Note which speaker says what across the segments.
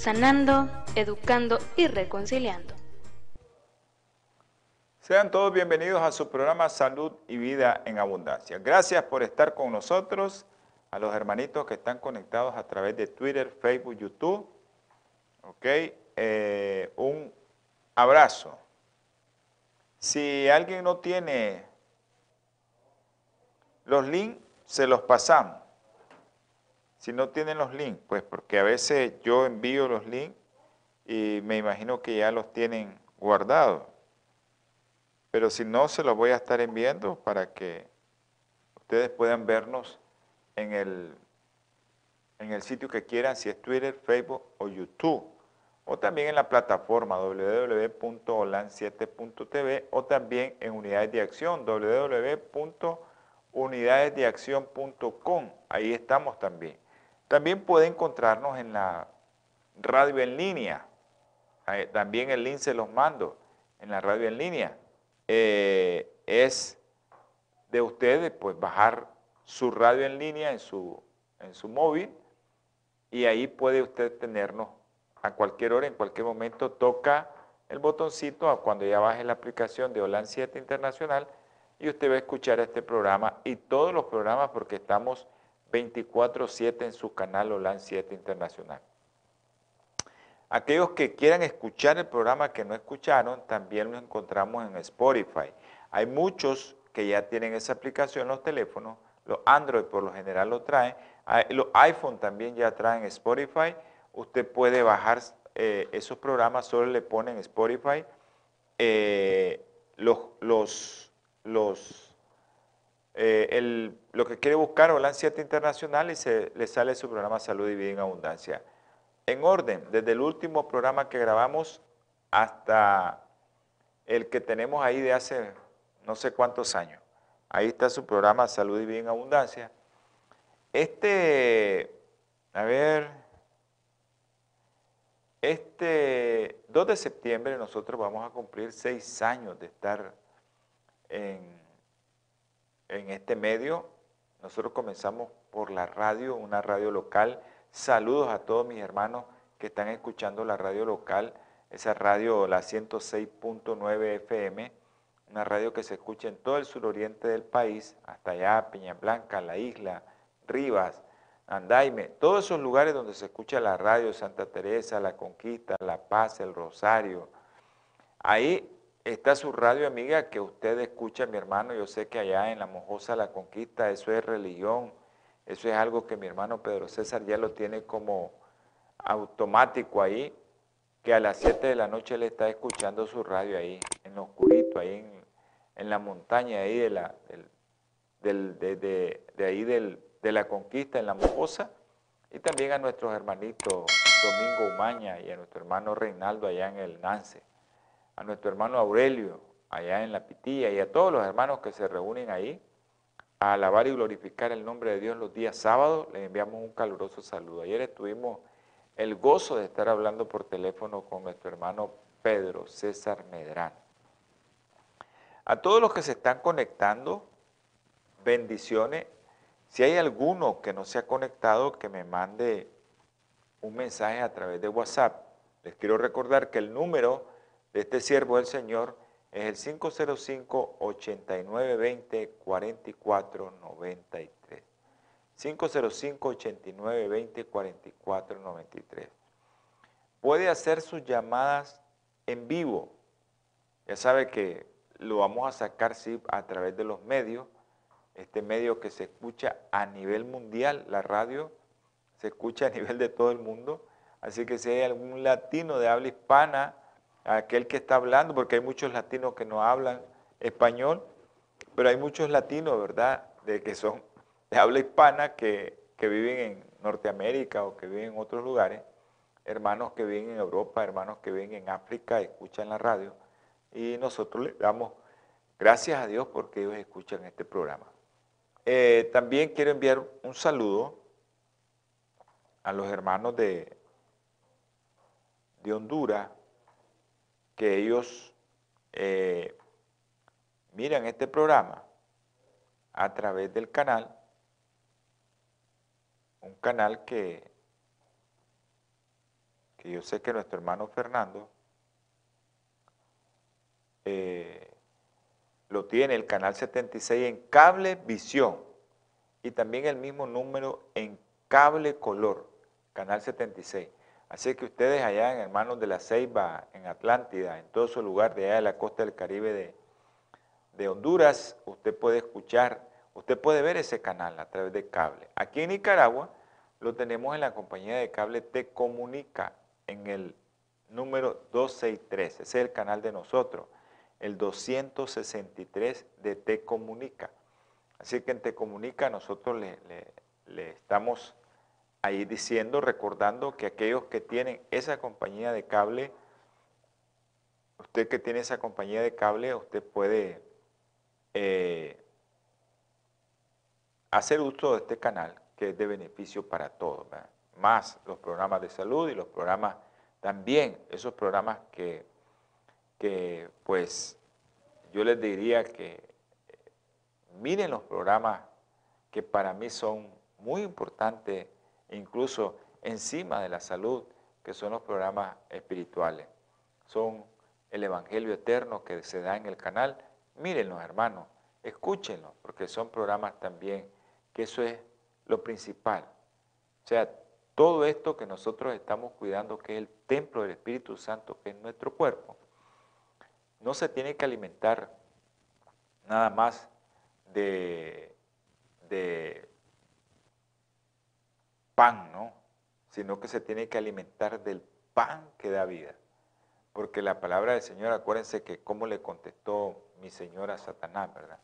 Speaker 1: sanando, educando y reconciliando.
Speaker 2: Sean todos bienvenidos a su programa Salud y Vida en Abundancia. Gracias por estar con nosotros, a los hermanitos que están conectados a través de Twitter, Facebook, YouTube. Ok, eh, un abrazo. Si alguien no tiene los links, se los pasamos. Si no tienen los links, pues porque a veces yo envío los links y me imagino que ya los tienen guardados. Pero si no, se los voy a estar enviando para que ustedes puedan vernos en el, en el sitio que quieran, si es Twitter, Facebook o YouTube. O también en la plataforma www.holan7.tv o también en Unidades de Acción www.unidadesdeacción.com. Ahí estamos también. También puede encontrarnos en la radio en línea. También el link se los mando en la radio en línea. Eh, es de ustedes pues bajar su radio en línea en su, en su móvil y ahí puede usted tenernos a cualquier hora, en cualquier momento toca el botoncito cuando ya baje la aplicación de Holan 7 Internacional y usted va a escuchar este programa y todos los programas porque estamos 24-7 en su canal Holan 7 Internacional. Aquellos que quieran escuchar el programa que no escucharon, también lo encontramos en Spotify. Hay muchos que ya tienen esa aplicación los teléfonos, los Android por lo general lo traen, los iPhone también ya traen Spotify. Usted puede bajar eh, esos programas, solo le ponen Spotify. Eh, los, los, los, eh, lo que quiere buscar Holan 7 Internacional y se le sale su programa Salud y Vida en Abundancia en orden, desde el último programa que grabamos hasta el que tenemos ahí de hace no sé cuántos años. Ahí está su programa Salud y Vida en Abundancia. Este, a ver, este 2 de septiembre nosotros vamos a cumplir seis años de estar en, en este medio. Nosotros comenzamos por la radio, una radio local Saludos a todos mis hermanos que están escuchando la radio local, esa radio, la 106.9 FM, una radio que se escucha en todo el suroriente del país, hasta allá, Peña Blanca, La Isla, Rivas, Andaime, todos esos lugares donde se escucha la radio, Santa Teresa, La Conquista, La Paz, El Rosario. Ahí está su radio amiga que usted escucha, mi hermano, yo sé que allá en La Mojosa, La Conquista, eso es religión, eso es algo que mi hermano Pedro César ya lo tiene como automático ahí, que a las 7 de la noche le está escuchando su radio ahí, en lo oscurito, ahí en, la montaña ahí de la, de, ahí de la conquista, en la mojosa, y también a nuestros hermanitos Domingo Umaña y a nuestro hermano Reinaldo allá en el Nance, a nuestro hermano Aurelio allá en la Pitilla y a todos los hermanos que se reúnen ahí a alabar y glorificar el nombre de Dios los días sábados, le enviamos un caluroso saludo. Ayer estuvimos el gozo de estar hablando por teléfono con nuestro hermano Pedro César Medrano. A todos los que se están conectando, bendiciones. Si hay alguno que no se ha conectado, que me mande un mensaje a través de WhatsApp. Les quiero recordar que el número de este siervo del Señor es el 505-8920-4493. 505-8920-4493. Puede hacer sus llamadas en vivo. Ya sabe que lo vamos a sacar sí, a través de los medios. Este medio que se escucha a nivel mundial, la radio se escucha a nivel de todo el mundo. Así que si hay algún latino de habla hispana aquel que está hablando, porque hay muchos latinos que no hablan español, pero hay muchos latinos, ¿verdad?, de que son de habla hispana que, viven en Norteamérica o que viven en otros lugares. hermanos que viven en Europa, hermanos que viven en África, escuchan la radio y nosotros les damos gracias a Dios porque ellos escuchan este programa. Eh, también quiero enviar un saludo a los hermanos de, de Honduras, que ellos eh, miran este programa a través del canal, un canal que, que yo sé que nuestro hermano Fernando eh, lo tiene, el canal 76 en cable visión y también el mismo número en cable color, canal 76. Así que ustedes allá en Hermanos de la Ceiba, en Atlántida, en todo su lugar de allá de la costa del Caribe de, de Honduras, usted puede escuchar, usted puede ver ese canal a través de cable. Aquí en Nicaragua lo tenemos en la compañía de cable Te Comunica, en el número 263, ese es el canal de nosotros, el 263 de Te Comunica. Así que en Te Comunica nosotros le, le estamos ahí diciendo, recordando que aquellos que tienen esa compañía de cable, usted que tiene esa compañía de cable, usted puede eh, hacer uso de este canal que es de beneficio para todos, más los programas de salud y los programas también, esos programas que, que pues yo les diría que miren los programas que para mí son muy importantes incluso encima de la salud, que son los programas espirituales. Son el Evangelio Eterno que se da en el canal. Mírenlos, hermanos, escúchenlos, porque son programas también que eso es lo principal. O sea, todo esto que nosotros estamos cuidando, que es el templo del Espíritu Santo, que es nuestro cuerpo, no se tiene que alimentar nada más de, de pan, ¿no? Sino que se tiene que alimentar del pan que da vida. Porque la palabra del Señor, acuérdense que como le contestó mi Señor a Satanás, ¿verdad?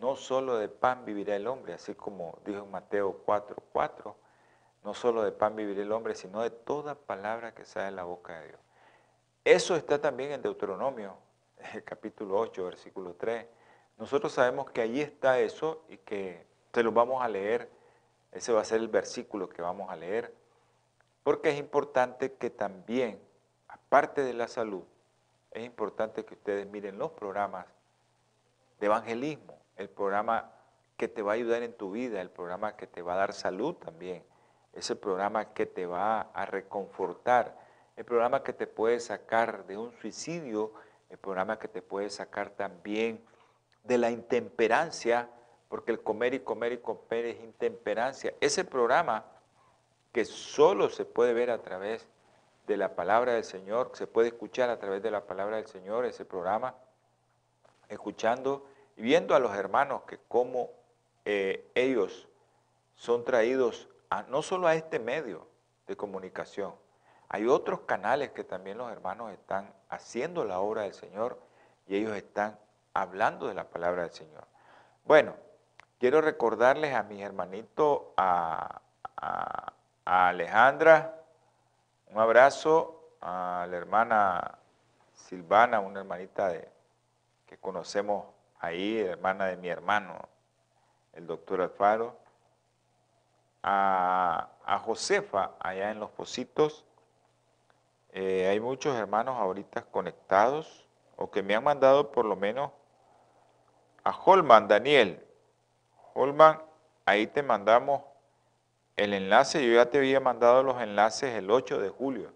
Speaker 2: No solo de pan vivirá el hombre, así como dijo en Mateo 4, 4, no solo de pan vivirá el hombre, sino de toda palabra que sale de la boca de Dios. Eso está también en Deuteronomio, capítulo 8, versículo 3. Nosotros sabemos que ahí está eso y que se lo vamos a leer ese va a ser el versículo que vamos a leer, porque es importante que también, aparte de la salud, es importante que ustedes miren los programas de evangelismo, el programa que te va a ayudar en tu vida, el programa que te va a dar salud también, ese programa que te va a reconfortar, el programa que te puede sacar de un suicidio, el programa que te puede sacar también de la intemperancia, porque el comer y comer y comer es intemperancia. Ese programa que solo se puede ver a través de la palabra del Señor, se puede escuchar a través de la palabra del Señor, ese programa, escuchando y viendo a los hermanos que como eh, ellos son traídos no solo a este medio de comunicación, hay otros canales que también los hermanos están haciendo la obra del Señor y ellos están hablando de la palabra del Señor. Bueno, Quiero recordarles a mis hermanitos, a, Alejandra, un abrazo, a la hermana Silvana, una hermanita que conocemos ahí, hermana de mi hermano, el doctor Alfaro, a, Josefa, allá en Los Positos. Eh, hay muchos hermanos ahorita conectados, o que me han mandado por lo menos a Holman Daniel, Holman, ahí te mandamos el enlace. Yo ya te había mandado los enlaces el 8 de julio.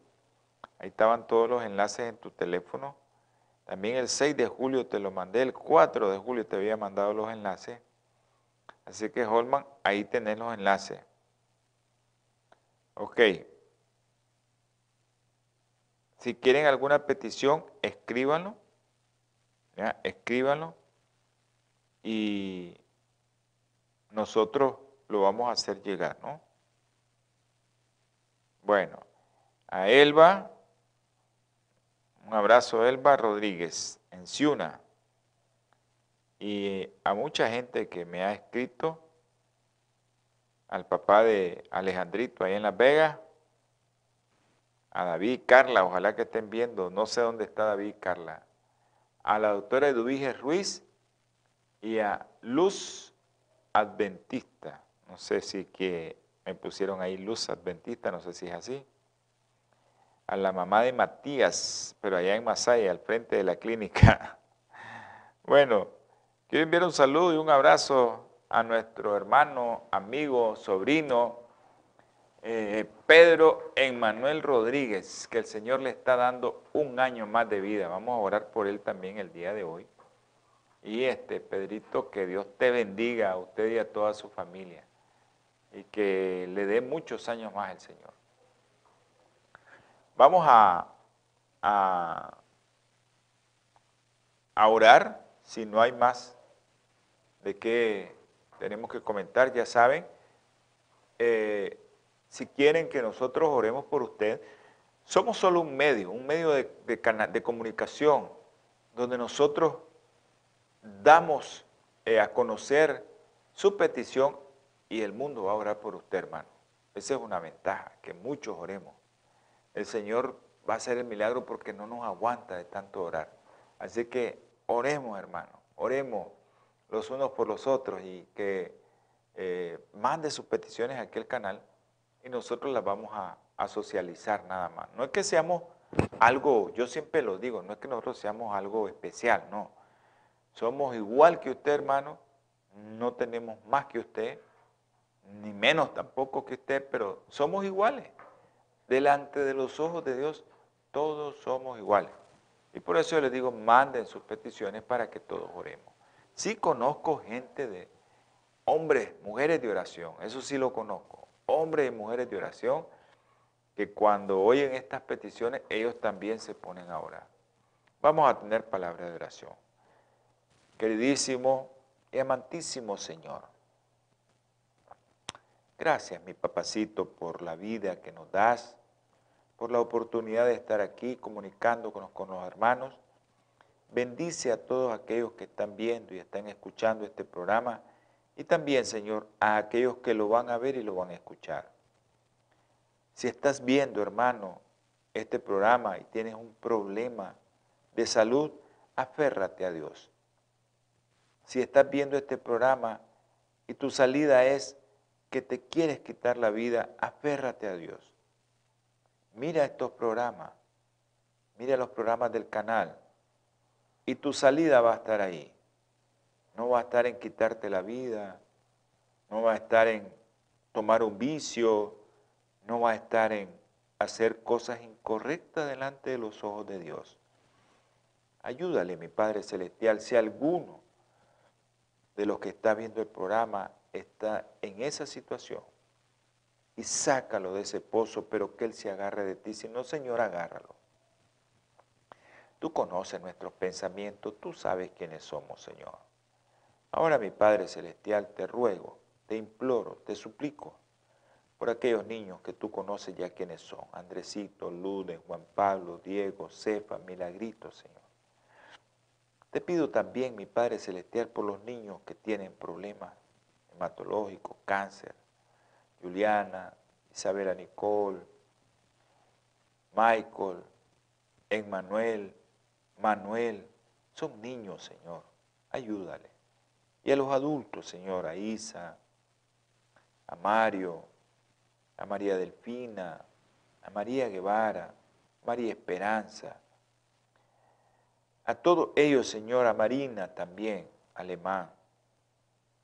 Speaker 2: Ahí estaban todos los enlaces en tu teléfono. También el 6 de julio te lo mandé, el 4 de julio te había mandado los enlaces. Así que Holman, ahí tenés los enlaces. Ok. Si quieren alguna petición, escríbanlo. ¿ya? Escríbanlo. Y nosotros lo vamos a hacer llegar, ¿no? Bueno, a Elba, un abrazo Elba Rodríguez, en Ciuna, y a mucha gente que me ha escrito, al papá de Alejandrito ahí en Las Vegas, a David y Carla, ojalá que estén viendo, no sé dónde está David y Carla, a la doctora Eduvige Ruiz y a Luz Adventista, no sé si que me pusieron ahí Luz Adventista, no sé si es así, a la mamá de Matías, pero allá en Masaya, al frente de la clínica. Bueno, quiero enviar un saludo y un abrazo a nuestro hermano, amigo, sobrino, eh, Pedro Emmanuel Rodríguez, que el Señor le está dando un año más de vida. Vamos a orar por él también el día de hoy. Y este, Pedrito, que Dios te bendiga a usted y a toda su familia. Y que le dé muchos años más el Señor. Vamos a, a, orar, si no hay más de qué tenemos que comentar, ya saben. Eh, si quieren que nosotros oremos por usted, somos solo un medio, un medio de, de, comunicación, donde nosotros damos eh, a conocer su petición y el mundo va a orar por usted, hermano. Esa es una ventaja, que muchos oremos. El Señor va a hacer el milagro porque no nos aguanta de tanto orar. Así que oremos, hermano, oremos los unos por los otros y que eh, mande sus peticiones a aquel canal y nosotros las vamos a, socializar nada más. No es que seamos algo, yo siempre lo digo, no es que nosotros seamos algo especial, no. Somos igual que usted, hermano, no tenemos más que usted, ni menos tampoco que usted, pero somos iguales. Delante de los ojos de Dios, todos somos iguales. Y por eso yo les digo, manden sus peticiones para que todos oremos. Sí conozco gente de hombres, mujeres de oración, eso sí lo conozco hombres y mujeres de oración, que cuando oyen estas peticiones, ellos también se ponen a orar. Vamos a tener palabra de oración. Queridísimo y amantísimo Señor, gracias mi papacito por la vida que nos das, por la oportunidad de estar aquí comunicándonos con los hermanos. Bendice a todos aquellos que están viendo y están escuchando este programa y también, Señor, a aquellos que lo van a ver y lo van a escuchar. Si estás viendo, hermano, este programa y tienes un problema de salud, aférrate a Dios. Si estás viendo este programa y tu salida es que te quieres quitar la vida, aférrate a Dios. Mira estos programas, mira los programas del canal y tu salida va a estar ahí. No va a estar en quitarte la vida, no va a estar en tomar un vicio, no va a estar en hacer cosas incorrectas delante de los ojos de Dios. Ayúdale, mi Padre Celestial, si alguno de los que está viendo el programa está en esa situación y sácalo de ese pozo, pero que Él se agarre de ti. Si no, Señor, agárralo. Tú conoces nuestros pensamientos, tú sabes quiénes somos, Señor. Ahora, mi Padre Celestial, te ruego, te imploro, te suplico por aquellos niños que tú conoces ya quiénes son, Andresito, Luden, Juan Pablo, Diego, Cefa, Milagrito, Señor. Te pido también, mi Padre Celestial, por los niños que tienen problemas hematológicos, cáncer, Juliana, Isabela Nicole, Michael, Emmanuel, Manuel, son niños, Señor, ayúdale. Y a los adultos, Señor, a Isa, a Mario, a María Delfina, a María Guevara, María Esperanza, a todos ellos, Señor, a Marina también, alemán.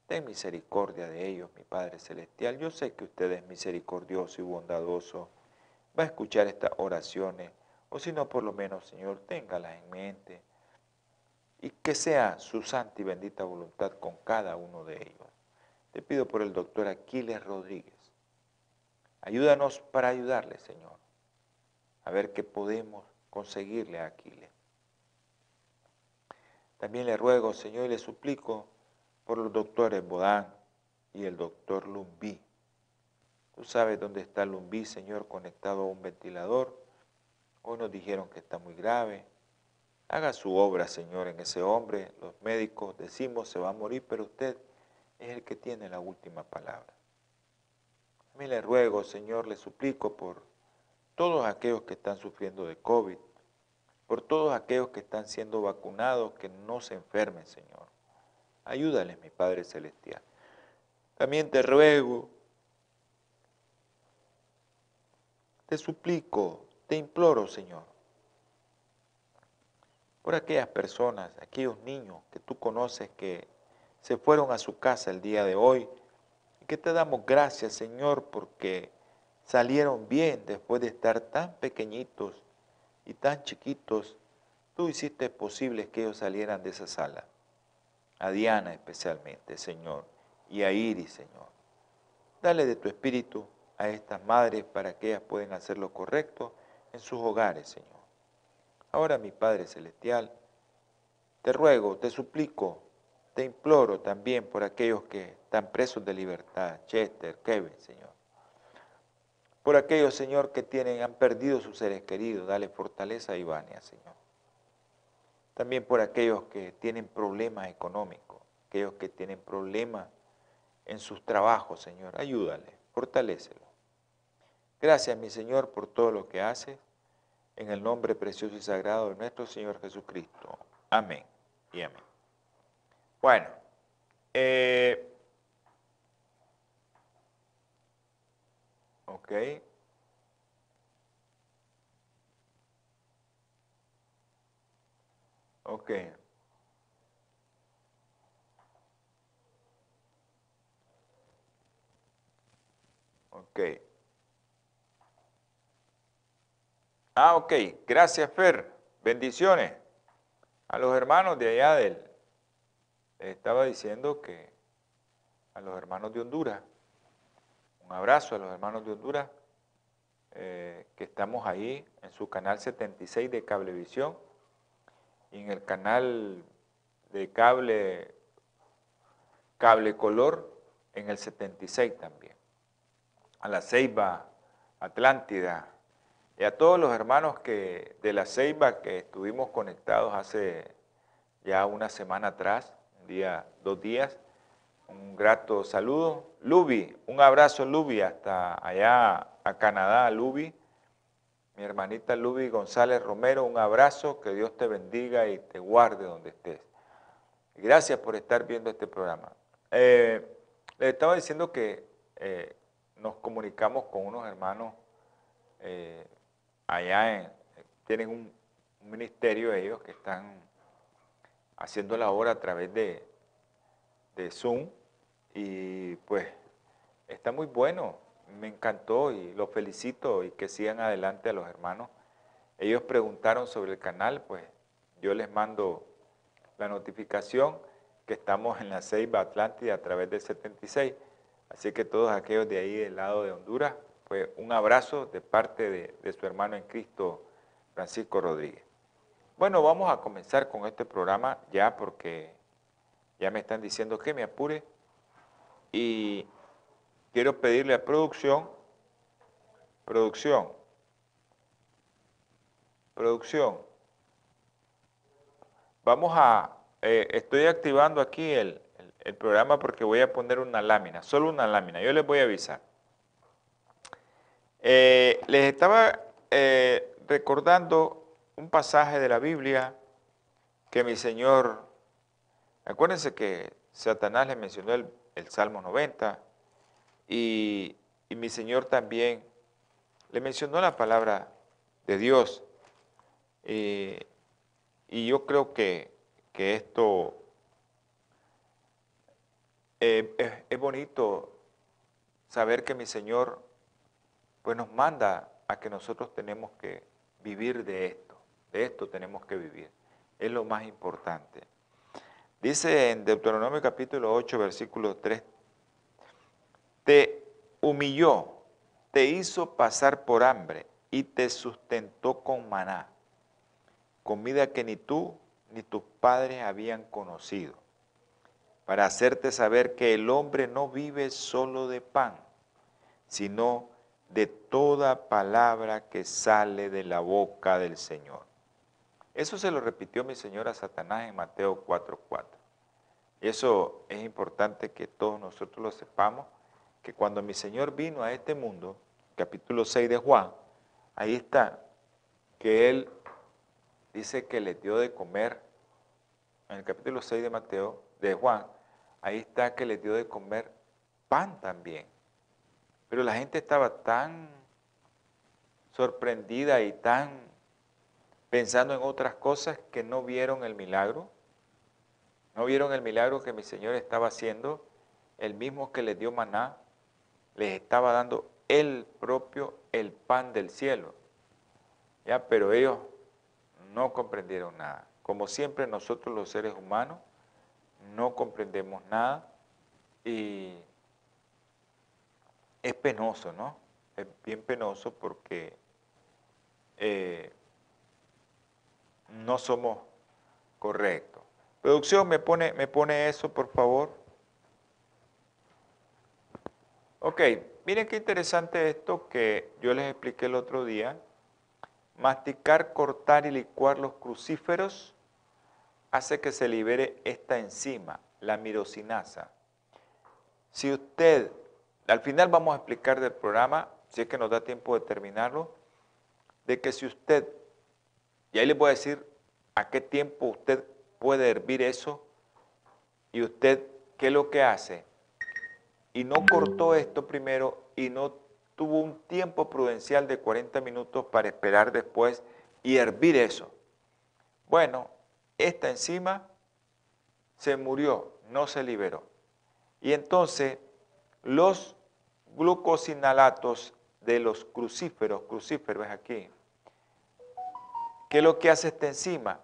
Speaker 2: Ten misericordia de ellos, mi Padre Celestial. Yo sé que usted es misericordioso y bondadoso. Va a escuchar estas oraciones, o si no, por lo menos, Señor, téngalas en mente y que sea su santa y bendita voluntad con cada uno de ellos. Te pido por el doctor Aquiles Rodríguez. Ayúdanos para ayudarle, Señor, a ver qué podemos conseguirle a Aquiles. También le ruego, Señor, y le suplico por los doctores Bodán y el doctor Lumbí. Tú sabes dónde está Lumbí, Señor, conectado a un ventilador. Hoy nos dijeron que está muy grave, Haga su obra, Señor, en ese hombre. Los médicos decimos se va a morir, pero usted es el que tiene la última palabra. Mí le ruego, Señor, le suplico por todos aquellos que están sufriendo de COVID, por todos aquellos que están siendo vacunados, que no se enfermen, Señor. Ayúdales, mi Padre Celestial. También te ruego, te suplico, te imploro, Señor, por aquellas personas, aquellos niños que tú conoces que se fueron a su casa el día de hoy y que te damos gracias, Señor, porque salieron bien después de estar tan pequeñitos y tan chiquitos. Tú hiciste posible que ellos salieran de esa sala. A Diana especialmente, Señor, y a Iris, Señor. Dale de tu espíritu a estas madres para que ellas puedan hacer lo correcto en sus hogares, Señor. Ahora, mi Padre Celestial, te ruego, te suplico, te imploro también por aquellos que están presos de libertad, Chester, Kevin, Señor. Por aquellos, Señor, que tienen, han perdido sus seres queridos, dale fortaleza a Ivania, Señor. También por aquellos que tienen problemas económicos, aquellos que tienen problemas en sus trabajos, Señor, ayúdale, fortalécelo. Gracias, mi Señor, por todo lo que haces, en el nombre precioso y sagrado de nuestro Señor Jesucristo. Amén y amén. Bueno, eh, ok. Ok. Ok. Ah, ok. Gracias, Fer. Bendiciones a los hermanos de allá del, estaba diciendo que a los hermanos de Honduras, un abrazo a los hermanos de Honduras, eh, que estamos ahí en su canal 76 de Cablevisión y en el canal de cable, cable color en el 76 también. A la Ceiba, Atlántida, y a todos los hermanos que, de la Ceiba que estuvimos conectados hace ya una semana atrás, día, dos días. Un grato saludo. Lubi, un abrazo Lubi hasta allá a Canadá, Lubi. Mi hermanita Lubi González Romero, un abrazo, que Dios te bendiga y te guarde donde estés. Gracias por estar viendo este programa. Eh, les estaba diciendo que eh, nos comunicamos con unos hermanos eh, allá, en, tienen un, ministerio ellos que están haciendo la obra a través de, de Zoom y pues está muy bueno, me encantó y los felicito y que sigan adelante a los hermanos. Ellos preguntaron sobre el canal, pues yo les mando la notificación que estamos en la Ceiba Atlántida a través del 76. Así que todos aquellos de ahí del lado de Honduras, pues un abrazo de parte de, de su hermano en Cristo, Francisco Rodríguez. Bueno, vamos a comenzar con este programa ya porque ya me están diciendo que me apure y quiero pedirle a producción, producción, producción, vamos a, eh, estoy activando aquí el, programa porque voy a poner una lámina, solo una lámina, yo les voy a avisar. Eh, les estaba eh, recordando un pasaje de la Biblia que mi Señor, acuérdense que Satanás le mencionó el, Salmo 90 y, mi Señor también le mencionó la palabra de Dios. y yo creo que, esto eh, es, bonito saber que mi Señor pues nos manda a que nosotros tenemos que vivir de esto. De esto tenemos que vivir. Es lo más importante. Dice en Deuteronomio capítulo 8, versículo 3, te humilló, te hizo pasar por hambre y te sustentó con maná, comida que ni tú ni tus padres habían conocido, para hacerte saber que el hombre no vive solo de pan, sino de toda palabra que sale de la boca del Señor. Eso se lo repitió mi Señor a Satanás en Mateo 4.4. Eso es importante que todos nosotros lo sepamos, que cuando mi Señor vino a este mundo, capítulo 6 de Juan, ahí está, que él dice que le dio de comer, en el capítulo 6 de Mateo, de Juan, ahí está que le dio de comer pan también. Pero la gente estaba tan sorprendida y tan pensando en otras cosas que no vieron el milagro. No vieron el milagro que mi Señor estaba haciendo, el mismo que les dio maná, les estaba dando el propio, el pan del cielo. ¿Ya? Pero ellos no comprendieron nada. Como siempre nosotros los seres humanos no comprendemos nada y es penoso, ¿no? Es bien penoso porque eh, no somos correctos. Producción, ¿me pone, ¿me pone eso, por favor? Ok, miren qué interesante esto que yo les expliqué el otro día. Masticar, cortar y licuar los crucíferos hace que se libere esta enzima, la mirosinasa. Si usted, al final vamos a explicar del programa, si es que nos da tiempo de terminarlo, de que si usted, y ahí les voy a decir a qué tiempo usted puede hervir eso, y usted, ¿qué es lo que hace? Y no cortó esto primero y no tuvo un tiempo prudencial de 40 minutos para esperar después y hervir eso. Bueno, esta enzima se murió, no se liberó. Y entonces los glucosinalatos de los crucíferos, crucíferos aquí, ¿qué es lo que hace esta enzima?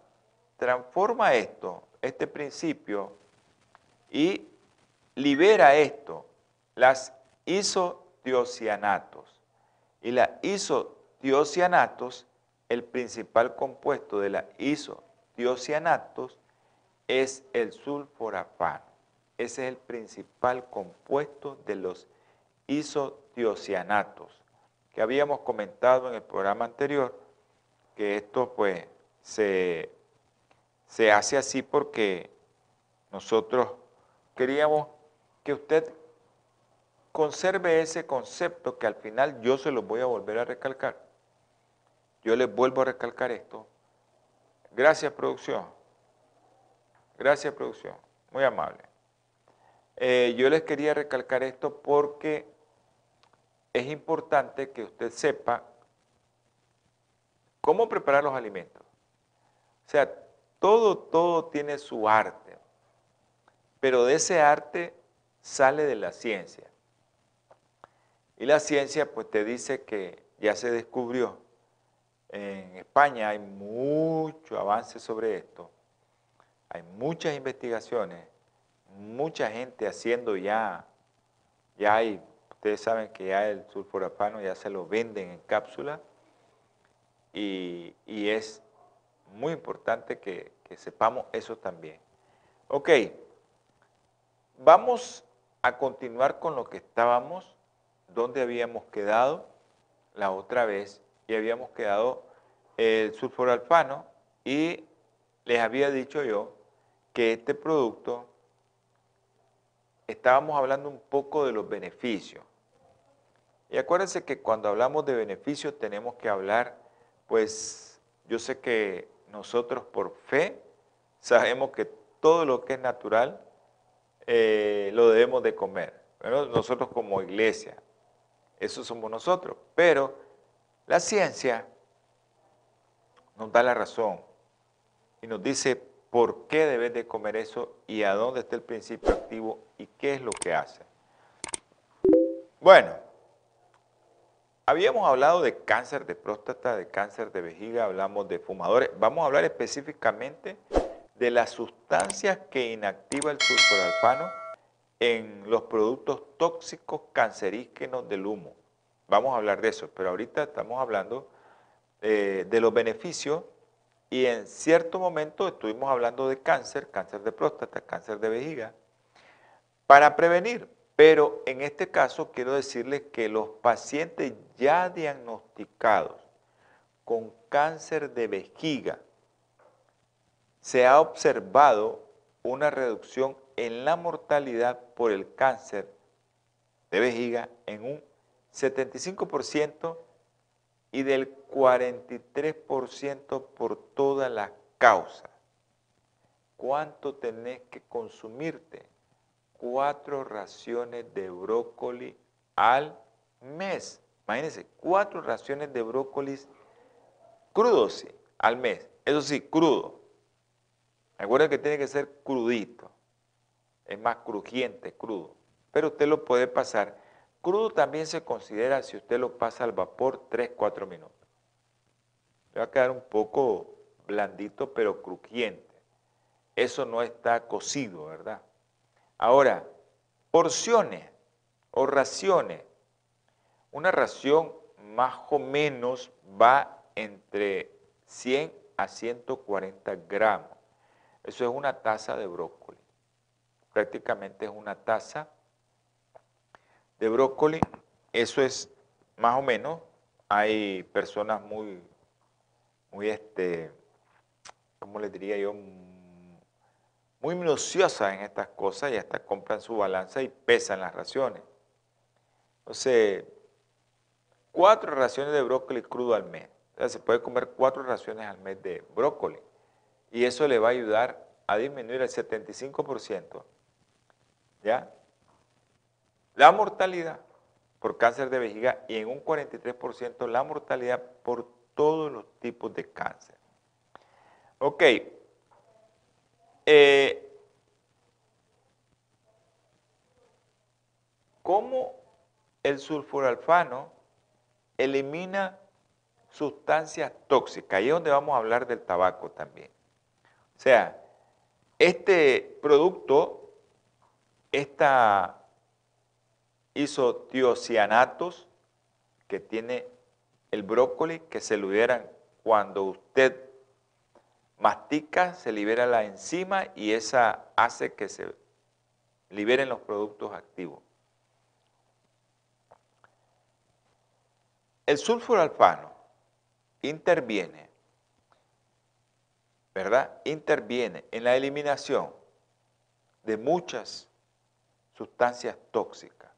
Speaker 2: Transforma esto, este principio, y libera esto, las isodiocianatos. Y la isodiocianatos, el principal compuesto de la iso diocianatos es el sulforafano. Ese es el principal compuesto de los isodiocianatos, que habíamos comentado en el programa anterior, que esto pues se, se hace así porque nosotros queríamos que usted conserve ese concepto que al final yo se lo voy a volver a recalcar. Yo les vuelvo a recalcar esto, Gracias, producción. Gracias, producción. Muy amable. Eh, yo les quería recalcar esto porque es importante que usted sepa cómo preparar los alimentos. O sea, todo, todo tiene su arte, pero de ese arte sale de la ciencia. Y la ciencia pues te dice que ya se descubrió en España hay mucho avance sobre esto. Hay muchas investigaciones, mucha gente haciendo ya, ya hay, ustedes saben que ya el sulforafano ya se lo venden en cápsula y, es muy importante que, sepamos eso también. Ok, vamos a continuar con lo que estábamos, donde habíamos quedado la otra vez y habíamos quedado el sulforalfano y les había dicho yo que este producto estábamos hablando un poco de los beneficios. Y acuérdense que cuando hablamos de beneficios tenemos que hablar, pues yo sé que nosotros por fe sabemos que todo lo que es natural eh, lo debemos de comer. nosotros como iglesia, eso somos nosotros. Pero la ciencia nos da la razón y nos dice por qué debes de comer eso y a dónde está el principio activo y qué es lo que hace. Bueno, habíamos hablado de cáncer de próstata, de cáncer de vejiga, hablamos de fumadores. Vamos a hablar específicamente de las sustancias que inactiva el sulforalfano en los productos tóxicos cancerígenos del humo. Vamos a hablar de eso, pero ahorita estamos hablando eh, de los beneficios y en cierto momento estuvimos hablando de cáncer, cáncer de próstata, cáncer de vejiga, para prevenir. Pero en este caso quiero decirles que los pacientes ya diagnosticados con cáncer de vejiga, se ha observado una reducción en la mortalidad por el cáncer de vejiga en un 75% y del 43% por todas las causas. ¿Cuánto tenés que consumirte? Cuatro raciones de brócoli al mes. Imagínense, cuatro raciones de brócoli crudos sí, al mes. Eso sí, crudo. Recuerden que tiene que ser crudito. Es más crujiente, crudo. Pero usted lo puede pasar. Crudo también se considera si usted lo pasa al vapor 3-4 minutos. Le va a quedar un poco blandito, pero crujiente. Eso no está cocido, ¿verdad? Ahora, porciones o raciones. Una ración más o menos va entre 100 a 140 gramos. Eso es una taza de brócoli. Prácticamente es una taza de brócoli. Eso es más o menos. Hay personas muy, muy este, ¿cómo les diría yo? Muy minuciosas en estas cosas y hasta compran su balanza y pesan las raciones. Entonces, cuatro raciones de brócoli crudo al mes. O sea, se puede comer cuatro raciones al mes de brócoli. Y eso le va a ayudar a disminuir el 75%. ¿Ya? La mortalidad por cáncer de vejiga y en un 43% la mortalidad por todos los tipos de cáncer. Ok. Eh, ¿Cómo el sulfuralfano elimina sustancias tóxicas? Ahí es donde vamos a hablar del tabaco también. O sea, este producto, esta isotiocianatos que tiene el brócoli, que se liberan cuando usted mastica, se libera la enzima y esa hace que se liberen los productos activos. El sulfuralfano interviene, ¿verdad? Interviene en la eliminación de muchas sustancias tóxicas.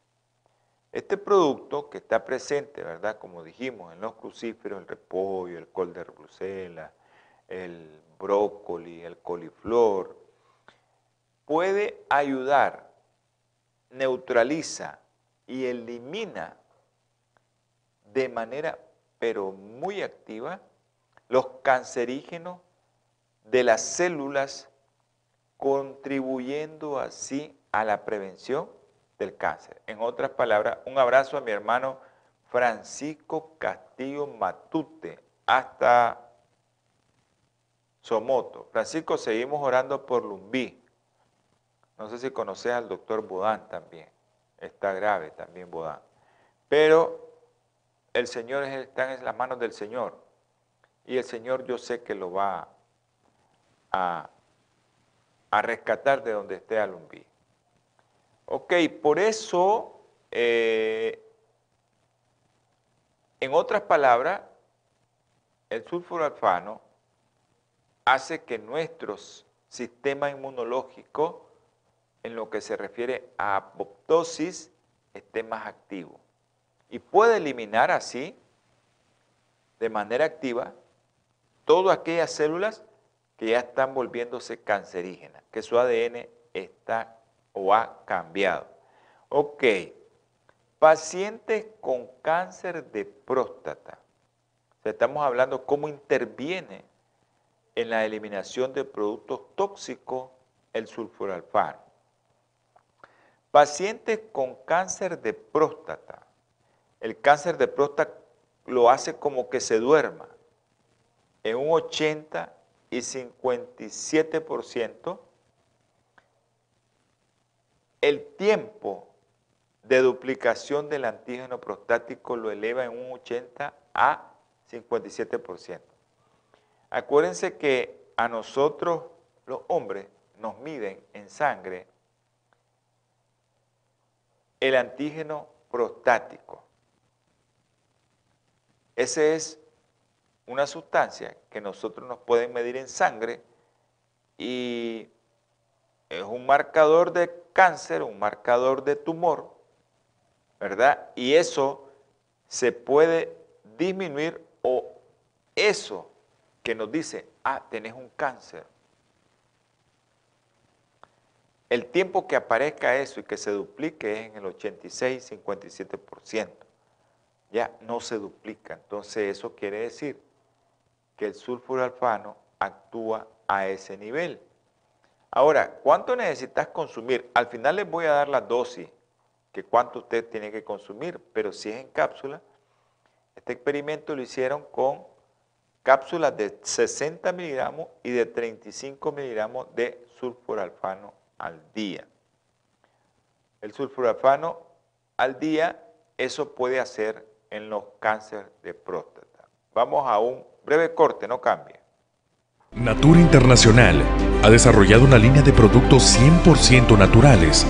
Speaker 2: Este producto que está presente, ¿verdad? Como dijimos, en los crucíferos, el repollo, el col de Bruselas, el brócoli, el coliflor, puede ayudar, neutraliza y elimina de manera pero muy activa los cancerígenos de las células, contribuyendo así a la prevención del cáncer. En otras palabras, un abrazo a mi hermano Francisco Castillo Matute, hasta Somoto. Francisco, seguimos orando por Lumbí. No sé si conoces al doctor Bodán también. Está grave también Bodán. Pero el Señor está en las manos del Señor. Y el Señor yo sé que lo va a, rescatar de donde esté Alumbí. Ok, por eso, eh, en otras palabras, el sulfuralfano hace que nuestro sistema inmunológico, en lo que se refiere a apoptosis, esté más activo y puede eliminar así, de manera activa, todas aquellas células que ya están volviéndose cancerígenas, que su ADN está o ha cambiado. Ok, pacientes con cáncer de próstata. estamos hablando cómo interviene en la eliminación de productos tóxicos el sulfuralfano. Pacientes con cáncer de próstata el cáncer de próstata lo hace como que se duerma. En un 80 y 57%, el tiempo de duplicación del antígeno prostático lo eleva en un 80 a 57%. Acuérdense que a nosotros, los hombres, nos miden en sangre el antígeno prostático. Esa es una sustancia que nosotros nos pueden medir en sangre y es un marcador de cáncer, un marcador de tumor, ¿verdad? Y eso se puede disminuir o eso que nos dice, ah, tenés un cáncer. El tiempo que aparezca eso y que se duplique es en el 86, 57%. Ya no se duplica. Entonces eso quiere decir que el sulfuro alfano actúa a ese nivel. Ahora, ¿cuánto necesitas consumir? Al final les voy a dar la dosis, que cuánto usted tiene que consumir, pero si es en cápsula, este experimento lo hicieron con cápsulas de 60 miligramos y de 35 miligramos de sulfuralfano al día. El sulfuralfano al día, eso puede hacer en los cánceres de próstata. Vamos a un breve corte, no cambie.
Speaker 3: Natura Internacional ha desarrollado una línea de productos 100% naturales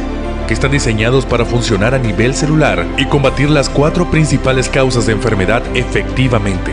Speaker 3: que están diseñados para funcionar a nivel celular y combatir las cuatro principales causas de enfermedad efectivamente.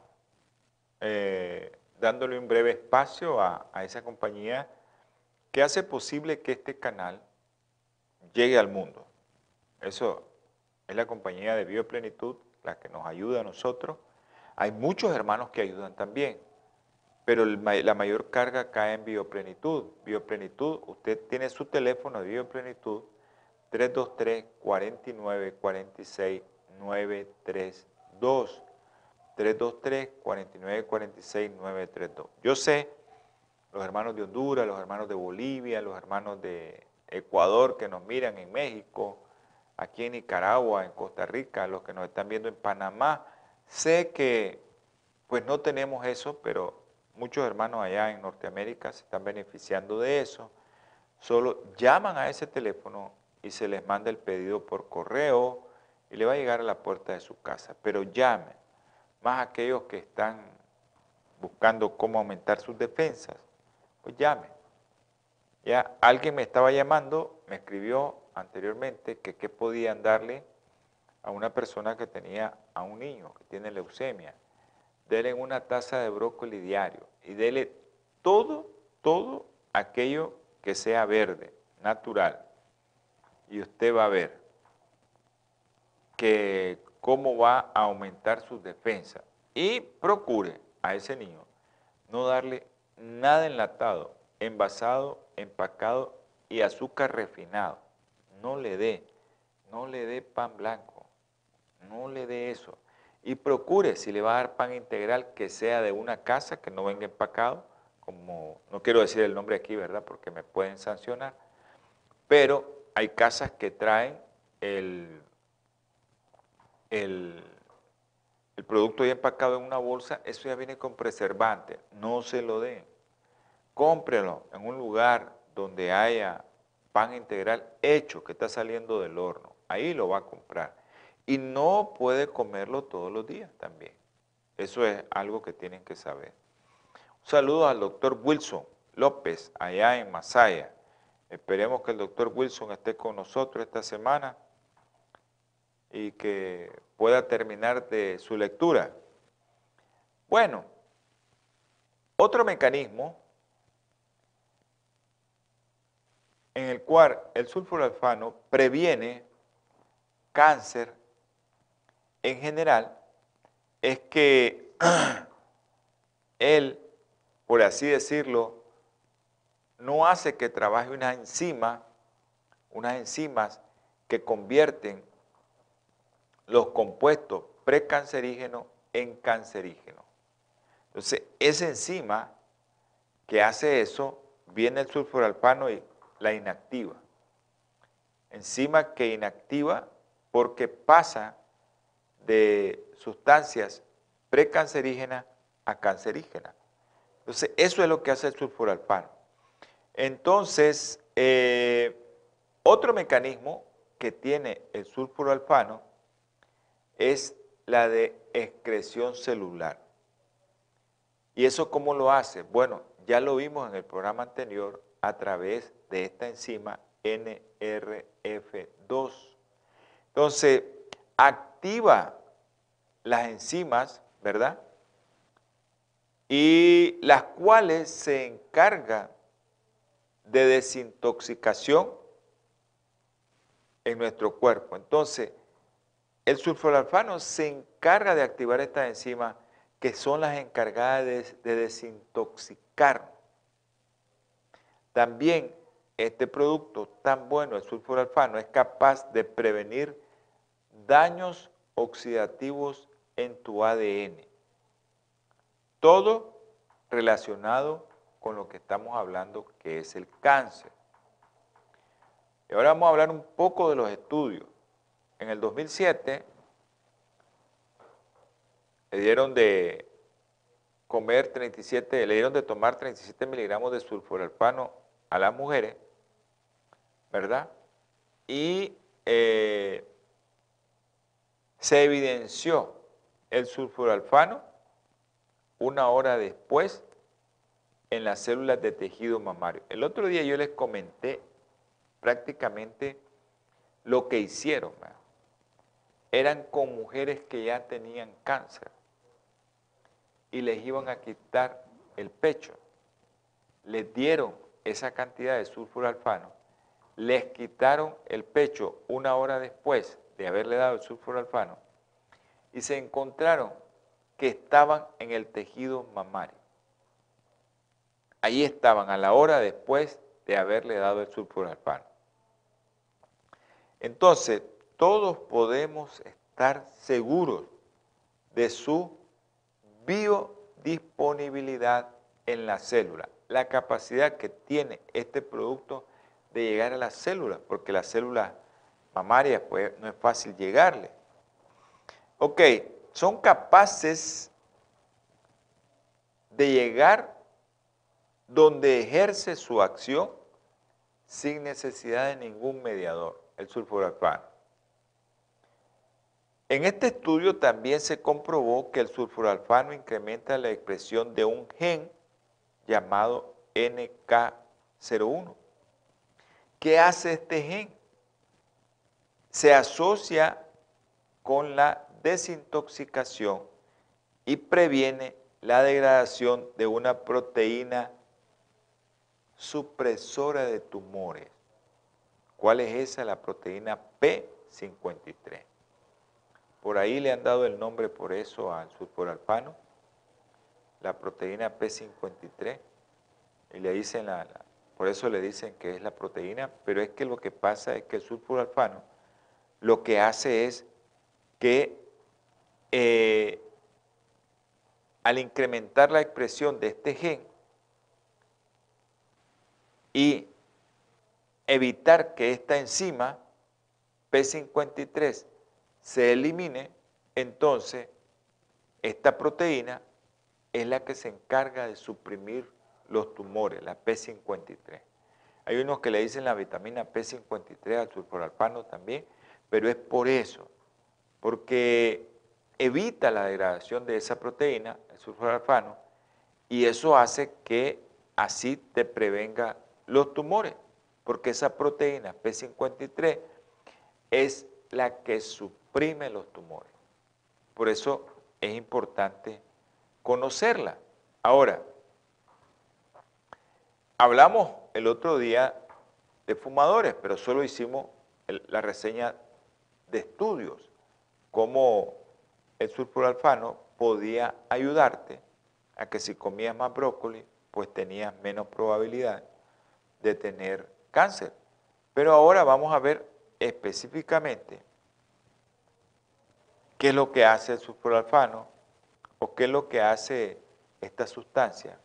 Speaker 2: eh, dándole un breve espacio a, esa compañía que hace posible que este canal llegue al mundo. Eso es la compañía de Bioplenitud, la que nos ayuda a nosotros. Hay muchos hermanos que ayudan también, pero la mayor carga cae en Bioplenitud. Bioplenitud, usted tiene su teléfono de Bioplenitud 323 49 46 932. 323-4946-932. Yo sé, los hermanos de Honduras, los hermanos de Bolivia, los hermanos de Ecuador que nos miran en México, aquí en Nicaragua, en Costa Rica, los que nos están viendo en Panamá, sé que pues no tenemos eso, pero muchos hermanos allá en Norteamérica se están beneficiando de eso. Solo llaman a ese teléfono y se les manda el pedido por correo y le va a llegar a la puerta de su casa. Pero llamen más aquellos que están buscando cómo aumentar sus defensas, pues llame. Ya alguien me estaba llamando, me escribió anteriormente que qué podían darle a una persona que tenía a un niño que tiene leucemia. Dele una taza de brócoli diario y dele todo, todo aquello que sea verde, natural. Y usted va a ver que cómo va a aumentar sus defensas. Y procure a ese niño no darle nada enlatado, envasado, empacado y azúcar refinado. No le dé, no le dé pan blanco, no le dé eso. Y procure, si le va a dar pan integral, que sea de una casa, que no venga empacado, como, no quiero decir el nombre aquí, ¿verdad? Porque me pueden sancionar. Pero hay casas que traen el el, producto ya empacado en una bolsa, eso ya viene con preservante, no se lo den. Cómprelo en un lugar donde haya pan integral hecho, que está saliendo del horno, ahí lo va a comprar. Y no puede comerlo todos los días también. Eso es algo que tienen que saber. Un saludo al doctor Wilson López, allá en Masaya. Esperemos que el doctor Wilson esté con nosotros esta semana y que pueda terminar de su lectura. Bueno, otro mecanismo en el cual el sulfuralfano previene cáncer en general es que él, por así decirlo, no hace que trabaje una enzima, unas enzimas que convierten los compuestos precancerígenos en cancerígenos. Entonces, esa enzima que hace eso, viene el sulfuralfano y la inactiva. Enzima que inactiva porque pasa de sustancias precancerígenas a cancerígenas. Entonces, eso es lo que hace el sulfuralfano. Entonces, eh, otro mecanismo que tiene el sulfuralfano es la de excreción celular. ¿Y eso cómo lo hace? Bueno, ya lo vimos en el programa anterior a través de esta enzima NRF2. Entonces, activa las enzimas, ¿verdad? Y las cuales se encargan de desintoxicación en nuestro cuerpo. Entonces, el sulforalfano se encarga de activar estas enzimas que son las encargadas de, desintoxicar. También este producto tan bueno, el sulforalfano, es capaz de prevenir daños oxidativos en tu ADN. Todo relacionado con lo que estamos hablando, que es el cáncer. Y ahora vamos a hablar un poco de los estudios. En el 2007 le dieron de comer 37, le dieron de tomar 37 miligramos de sulforalfano a las mujeres, ¿verdad? Y eh, se evidenció el sulforalfano una hora después en las células de tejido mamario. El otro día yo les comenté prácticamente lo que hicieron. Eran con mujeres que ya tenían cáncer y les iban a quitar el pecho. Les dieron esa cantidad de sulforalfano, les quitaron el pecho una hora después de haberle dado el sulforalfano y se encontraron que estaban en el tejido mamario. Ahí estaban a la hora después de haberle dado el sulforalfano. Entonces, todos podemos estar seguros de su biodisponibilidad en la célula, la capacidad que tiene este producto de llegar a las células, porque las células mamarias pues, no es fácil llegarle. Ok, son capaces de llegar donde ejerce su acción sin necesidad de ningún mediador, el sulforalfano. En este estudio también se comprobó que el sulforalfano incrementa la expresión de un gen llamado NK01. ¿Qué hace este gen? Se asocia con la desintoxicación y previene la degradación de una proteína supresora de tumores. ¿Cuál es esa? La proteína P53. Por ahí le han dado el nombre por eso al sulforalfano, la proteína P53, y le dicen la, por eso le dicen que es la proteína, pero es que lo que pasa es que el sulforalfano lo que hace es que eh, al incrementar la expresión de este gen y evitar que esta enzima P53 se elimine, entonces esta proteína es la que se encarga de suprimir los tumores, la P53. Hay unos que le dicen la vitamina P53 al sulforalfano también, pero es por eso, porque evita la degradación de esa proteína, el sulforalfano, y eso hace que así te prevenga los tumores, porque esa proteína P53 es la que suprime los tumores. Por eso es importante conocerla. Ahora, hablamos el otro día de fumadores, pero solo hicimos la reseña de estudios, como el sulforalfano podía ayudarte a que si comías más brócoli, pues tenías menos probabilidad de tener cáncer. Pero ahora vamos a ver específicamente qué es lo que hace el sulforalfano o qué es lo que hace esta sustancia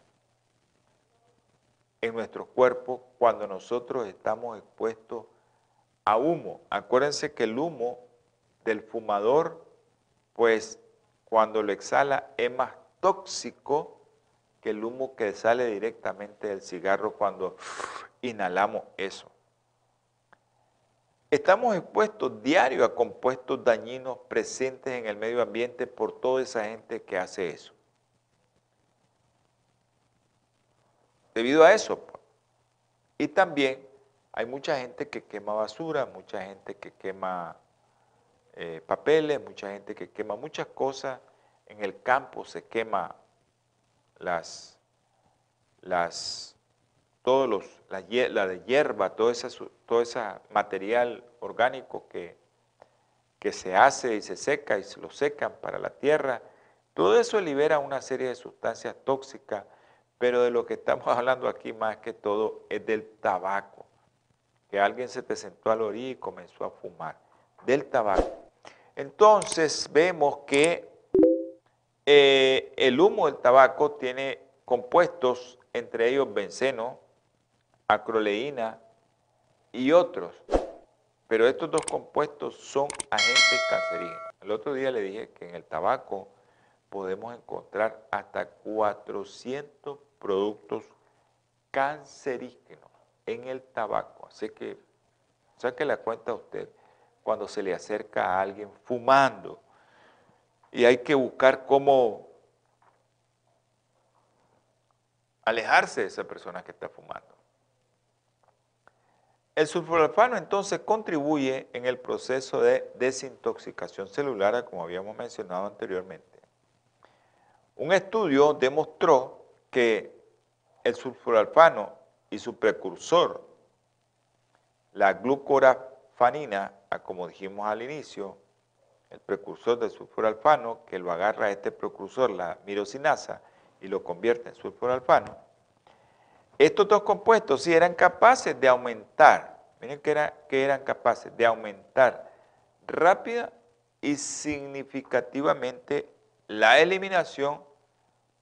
Speaker 2: en nuestro cuerpo cuando nosotros estamos expuestos a humo. Acuérdense que el humo del fumador pues cuando lo exhala es más tóxico que el humo que sale directamente del cigarro cuando inhalamos eso. Estamos expuestos diario a compuestos dañinos presentes en el medio ambiente por toda esa gente que hace eso. Debido a eso. Pues. Y también hay mucha gente que quema basura, mucha gente que quema eh, papeles, mucha gente que quema muchas cosas. En el campo se quema las, las todos los, la, de hierba, todo ese, todo ese material orgánico que, que se hace y se seca y se lo secan para la tierra, todo eso libera una serie de sustancias tóxicas, pero de lo que estamos hablando aquí más que todo es del tabaco, que alguien se te sentó al orí y comenzó a fumar, del tabaco. Entonces vemos que eh, el humo del tabaco tiene compuestos, entre ellos benceno, acroleína y otros. Pero estos dos compuestos son agentes cancerígenos. El otro día le dije que en el tabaco podemos encontrar hasta 400 productos cancerígenos en el tabaco. Así que saque la cuenta a usted cuando se le acerca a alguien fumando y hay que buscar cómo alejarse de esa persona que está fumando. El sulforafano entonces contribuye en el proceso de desintoxicación celular, como habíamos mencionado anteriormente. Un estudio demostró que el sulforalfano y su precursor, la glucorafanina, como dijimos al inicio, el precursor del sulforalfano, que lo agarra este precursor, la mirosinasa, y lo convierte en sulforalfano, estos dos compuestos sí eran capaces de aumentar, miren que, era, que eran capaces de aumentar rápida y significativamente la eliminación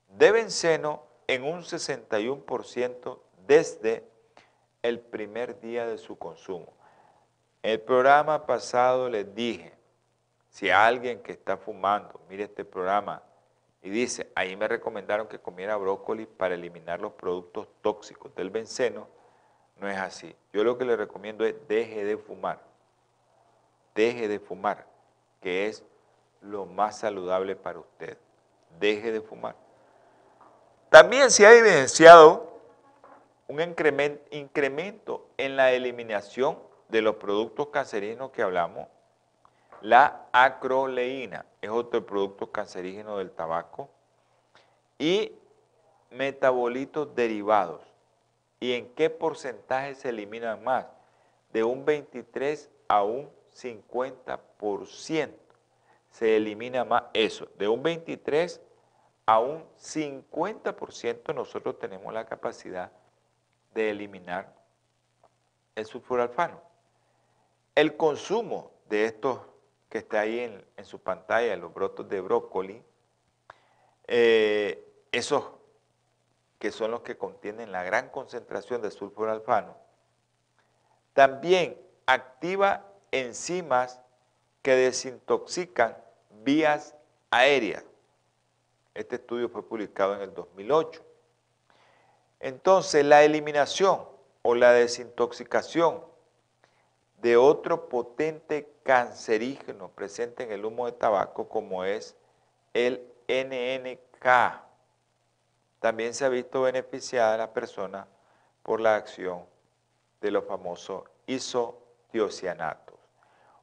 Speaker 2: de benceno en un 61% desde el primer día de su consumo. El programa pasado les dije, si alguien que está fumando, mire este programa, y dice, ahí me recomendaron que comiera brócoli para eliminar los productos tóxicos del benceno. No es así. Yo lo que le recomiendo es deje de fumar. Deje de fumar, que es lo más saludable para usted. Deje de fumar. También se ha evidenciado un incremento en la eliminación de los productos cancerígenos que hablamos la acroleína es otro producto cancerígeno del tabaco. Y metabolitos derivados. ¿Y en qué porcentaje se eliminan más? De un 23 a un 50%. Se elimina más eso. De un 23 a un 50% nosotros tenemos la capacidad de eliminar el sulfuralfano. El consumo de estos que está ahí en, su pantalla, los brotos de brócoli, eh, esos que son los que contienen la gran concentración de sulforalfano, también activa enzimas que desintoxican vías aéreas. Este estudio fue publicado en el 2008. Entonces, la eliminación o la desintoxicación de otro potente cancerígeno presente en el humo de tabaco como es el NNK. También se ha visto beneficiada la persona por la acción de los famosos isotiocianatos.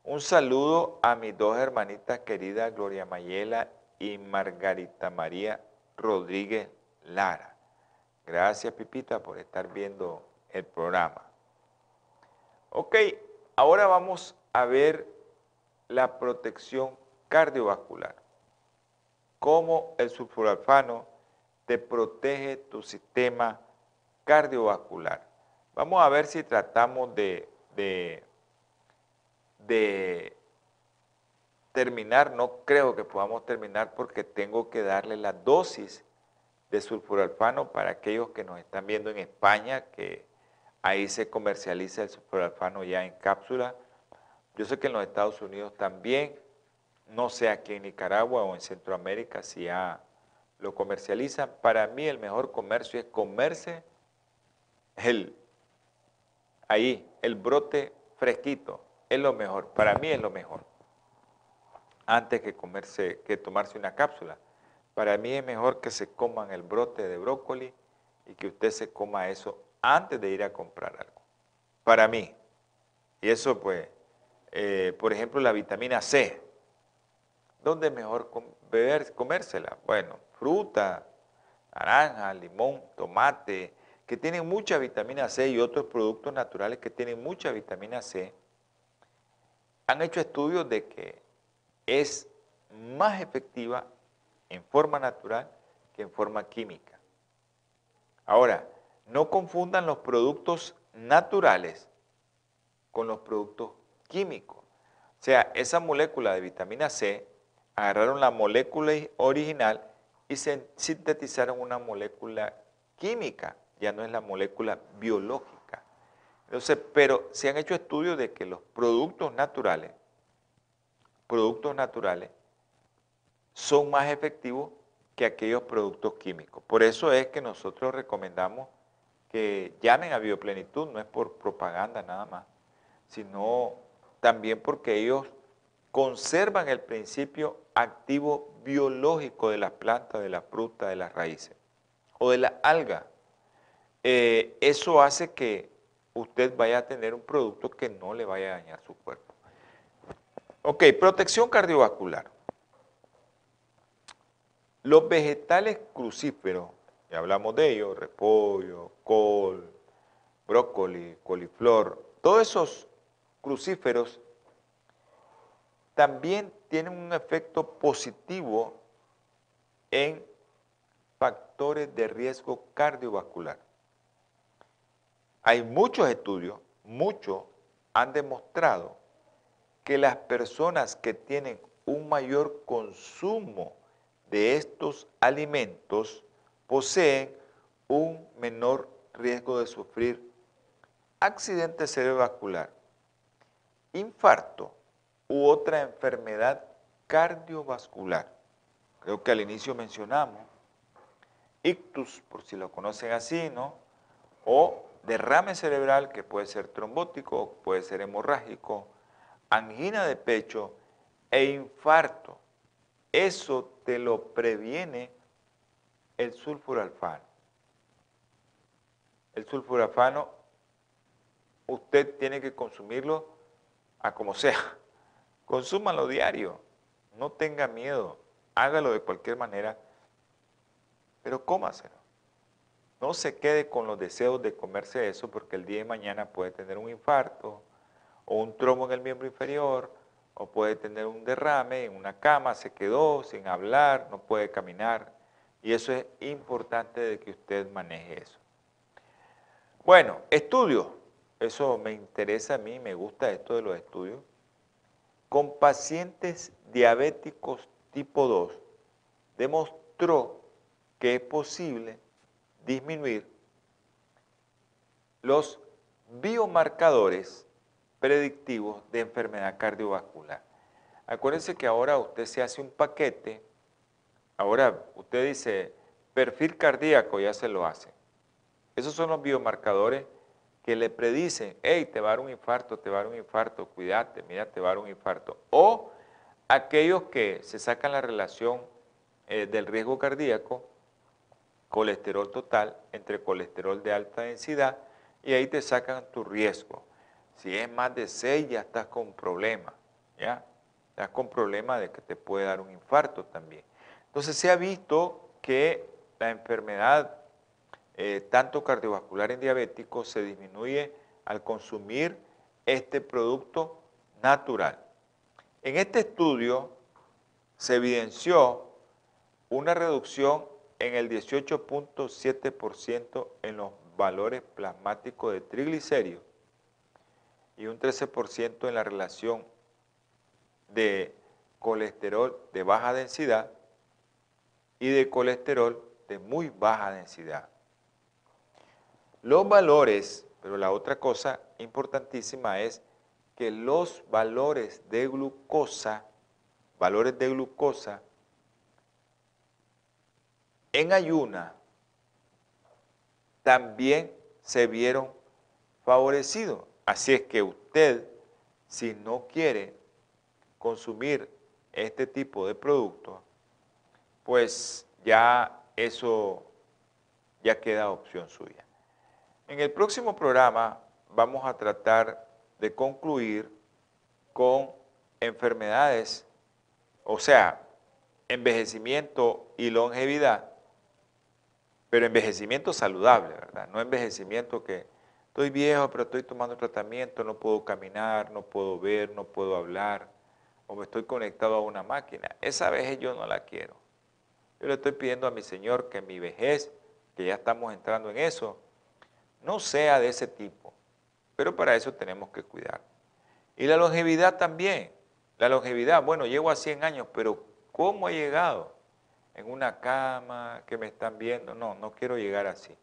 Speaker 2: Un saludo a mis dos hermanitas queridas, Gloria Mayela y Margarita María Rodríguez Lara. Gracias, Pipita, por estar viendo el programa. Ok, Ahora vamos a ver la protección cardiovascular. Cómo el sulforalfano te protege tu sistema cardiovascular. Vamos a ver si tratamos de, de, terminar. No creo que podamos terminar porque tengo que darle la dosis de sulforalfano para aquellos que nos están viendo en España, que Ahí se comercializa el superalfano ya en cápsula. Yo sé que en los Estados Unidos también, no sé aquí en Nicaragua o en Centroamérica si ya lo comercializan. Para mí el mejor comercio es comerse el, ahí, el brote fresquito, es lo mejor, para mí es lo mejor, antes que, comerse, que tomarse una cápsula. Para mí es mejor que se coman el brote de brócoli y que usted se coma eso antes de ir a comprar algo. Para mí. Y eso pues, eh, por ejemplo, la vitamina C. ¿Dónde es mejor beber, comérsela? Bueno, fruta, naranja, limón, tomate, que tienen mucha vitamina C y otros productos naturales que tienen mucha vitamina C, han hecho estudios de que es más efectiva en forma natural que en forma química. Ahora, no confundan los productos naturales con los productos químicos. O sea, esa molécula de vitamina C, agarraron la molécula original y se sintetizaron una molécula química, ya no es la molécula biológica. Entonces, pero se han hecho estudios de que los productos naturales, productos naturales, son más efectivos que aquellos productos químicos. Por eso es que nosotros recomendamos que llamen a Bioplenitud, no es por propaganda nada más, sino también porque ellos conservan el principio activo biológico de las plantas, de la fruta, de las raíces o de la alga. Eh, eso hace que usted vaya a tener un producto que no le vaya a dañar su cuerpo. Ok, protección cardiovascular. Los vegetales crucíferos, ya hablamos de ellos, repollo, col, brócoli, coliflor, todos esos crucíferos también tienen un efecto positivo en factores de riesgo cardiovascular. Hay muchos estudios, muchos han demostrado que las personas que tienen un mayor consumo de estos alimentos poseen un menor riesgo de sufrir accidente cerebrovascular, infarto u otra enfermedad cardiovascular. Creo que al inicio mencionamos ictus, por si lo conocen así, ¿no? O derrame cerebral, que puede ser trombótico, puede ser hemorrágico, angina de pecho e infarto. Eso te lo previene el sulfuralfano. El sulfuralfano, usted tiene que consumirlo a como sea. Consúmalo diario. No tenga miedo. Hágalo de cualquier manera. Pero cómaselo. No se quede con los deseos de comerse eso porque el día de mañana puede tener un infarto o un trombo en el miembro inferior o puede tener un derrame en una cama, se quedó sin hablar, no puede caminar. Y eso es importante de que usted maneje eso. Bueno, estudios. Eso me interesa a mí, me gusta esto de los estudios. Con pacientes diabéticos tipo 2, demostró que es posible disminuir los biomarcadores predictivos de enfermedad cardiovascular. Acuérdense que ahora usted se hace un paquete, ahora usted dice perfil cardíaco, ya se lo hace. Esos son los biomarcadores que le predicen, hey, te va a dar un infarto, te va a dar un infarto, cuídate, mira, te va a dar un infarto. O aquellos que se sacan la relación eh, del riesgo cardíaco, colesterol total, entre colesterol de alta densidad, y ahí te sacan tu riesgo. Si es más de 6 ya estás con problema, ¿ya? Estás con problema de que te puede dar un infarto también. Entonces se ha visto que la enfermedad, eh, tanto cardiovascular en diabéticos, se disminuye al consumir este producto natural. En este estudio se evidenció una reducción en el 18.7% en los valores plasmáticos de triglicéridos y un 13% en la relación de colesterol de baja densidad y de colesterol de muy baja densidad. Los valores, pero la otra cosa importantísima es que los valores de glucosa, valores de glucosa en ayuna también se vieron favorecidos. Así es que usted, si no quiere consumir este tipo de productos, pues ya eso ya queda opción suya. En el próximo programa vamos a tratar de concluir con enfermedades, o sea, envejecimiento y longevidad, pero envejecimiento saludable, ¿verdad? No envejecimiento que estoy viejo, pero estoy tomando tratamiento, no puedo caminar, no puedo ver, no puedo hablar, o me estoy conectado a una máquina. Esa vejez yo no la quiero. Yo le estoy pidiendo a mi Señor que mi vejez, que ya estamos entrando en eso, no sea de ese tipo. Pero para eso tenemos que cuidar. Y la longevidad también. La longevidad, bueno, llego a 100 años, pero ¿cómo he llegado? En una cama que me están viendo. No, no quiero llegar así.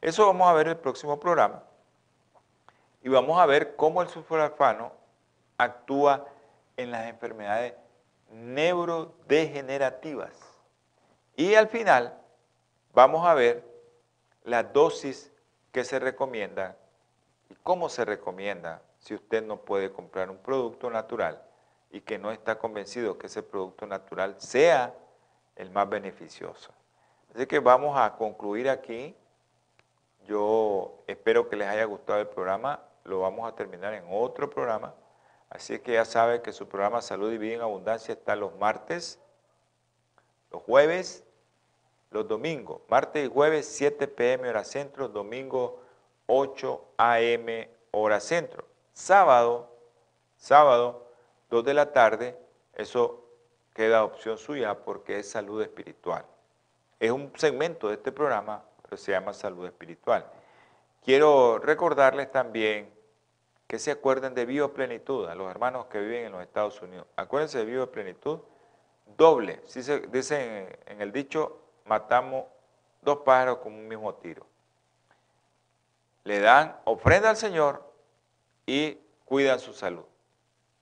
Speaker 2: Eso vamos a ver en el próximo programa. Y vamos a ver cómo el sulforafano actúa en las enfermedades neurodegenerativas. Y al final vamos a ver la dosis que se recomienda y cómo se recomienda si usted no puede comprar un producto natural y que no está convencido que ese producto natural sea el más beneficioso. Así que vamos a concluir aquí. Yo espero que les haya gustado el programa. Lo vamos a terminar en otro programa. Así que ya sabe que su programa Salud y Vida en Abundancia está los martes, los jueves, los domingos. Martes y jueves 7 pm hora centro, domingo 8 am hora centro. Sábado, sábado 2 de la tarde, eso queda opción suya porque es salud espiritual. Es un segmento de este programa, pero se llama salud espiritual. Quiero recordarles también que se acuerden de bioplenitud, a los hermanos que viven en los Estados Unidos. Acuérdense de bioplenitud, doble. Si se dice en el dicho, matamos dos pájaros con un mismo tiro. Le dan ofrenda al Señor y cuidan su salud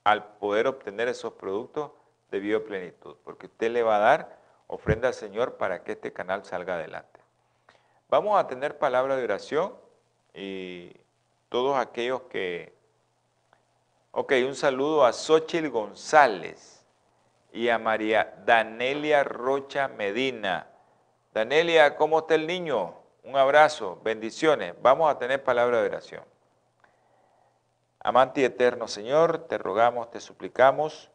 Speaker 2: al poder obtener esos productos de bioplenitud, porque usted le va a dar ofrenda al Señor para que este canal salga adelante. Vamos a tener palabra de oración y todos aquellos que... Ok, un saludo a Xochil González y a María Danelia Rocha Medina. Danelia, ¿cómo está el niño? Un abrazo, bendiciones. Vamos a tener palabra de oración. Amante y eterno Señor, te rogamos, te suplicamos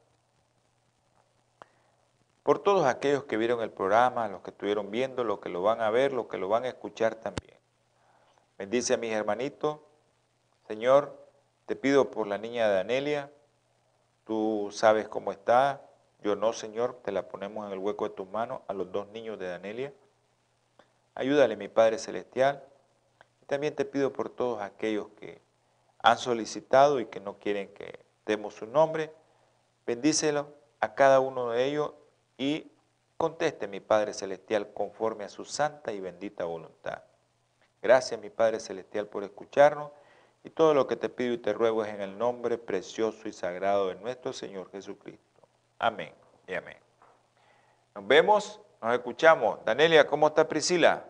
Speaker 2: por todos aquellos que vieron el programa, los que estuvieron viendo, los que lo van a ver, los que lo van a escuchar también. Bendice a mis hermanitos. Señor, te pido por la niña de Anelia. Tú sabes cómo está. Yo no, Señor, te la ponemos en el hueco de tus manos a los dos niños de Danelia. Ayúdale, mi Padre Celestial. Y también te pido por todos aquellos que han solicitado y que no quieren que demos su nombre. Bendícelo a cada uno de ellos y conteste, mi Padre Celestial, conforme a su santa y bendita voluntad. Gracias, mi Padre Celestial, por escucharnos y todo lo que te pido y te ruego es en el nombre precioso y sagrado de nuestro Señor Jesucristo. Amén y amén. Nos vemos, nos escuchamos. Danelia, ¿cómo está Priscila?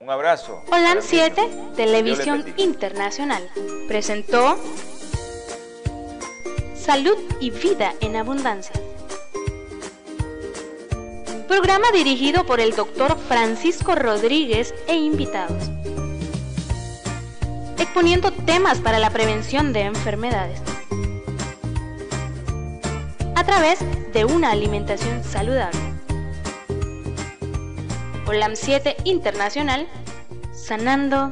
Speaker 2: Un abrazo.
Speaker 1: Hola 7, Televisión Internacional, presentó Salud y Vida en Abundancia. Programa dirigido por el doctor Francisco Rodríguez e invitados. Exponiendo temas para la prevención de enfermedades. A través de una alimentación saludable. OLAM 7 Internacional, sanando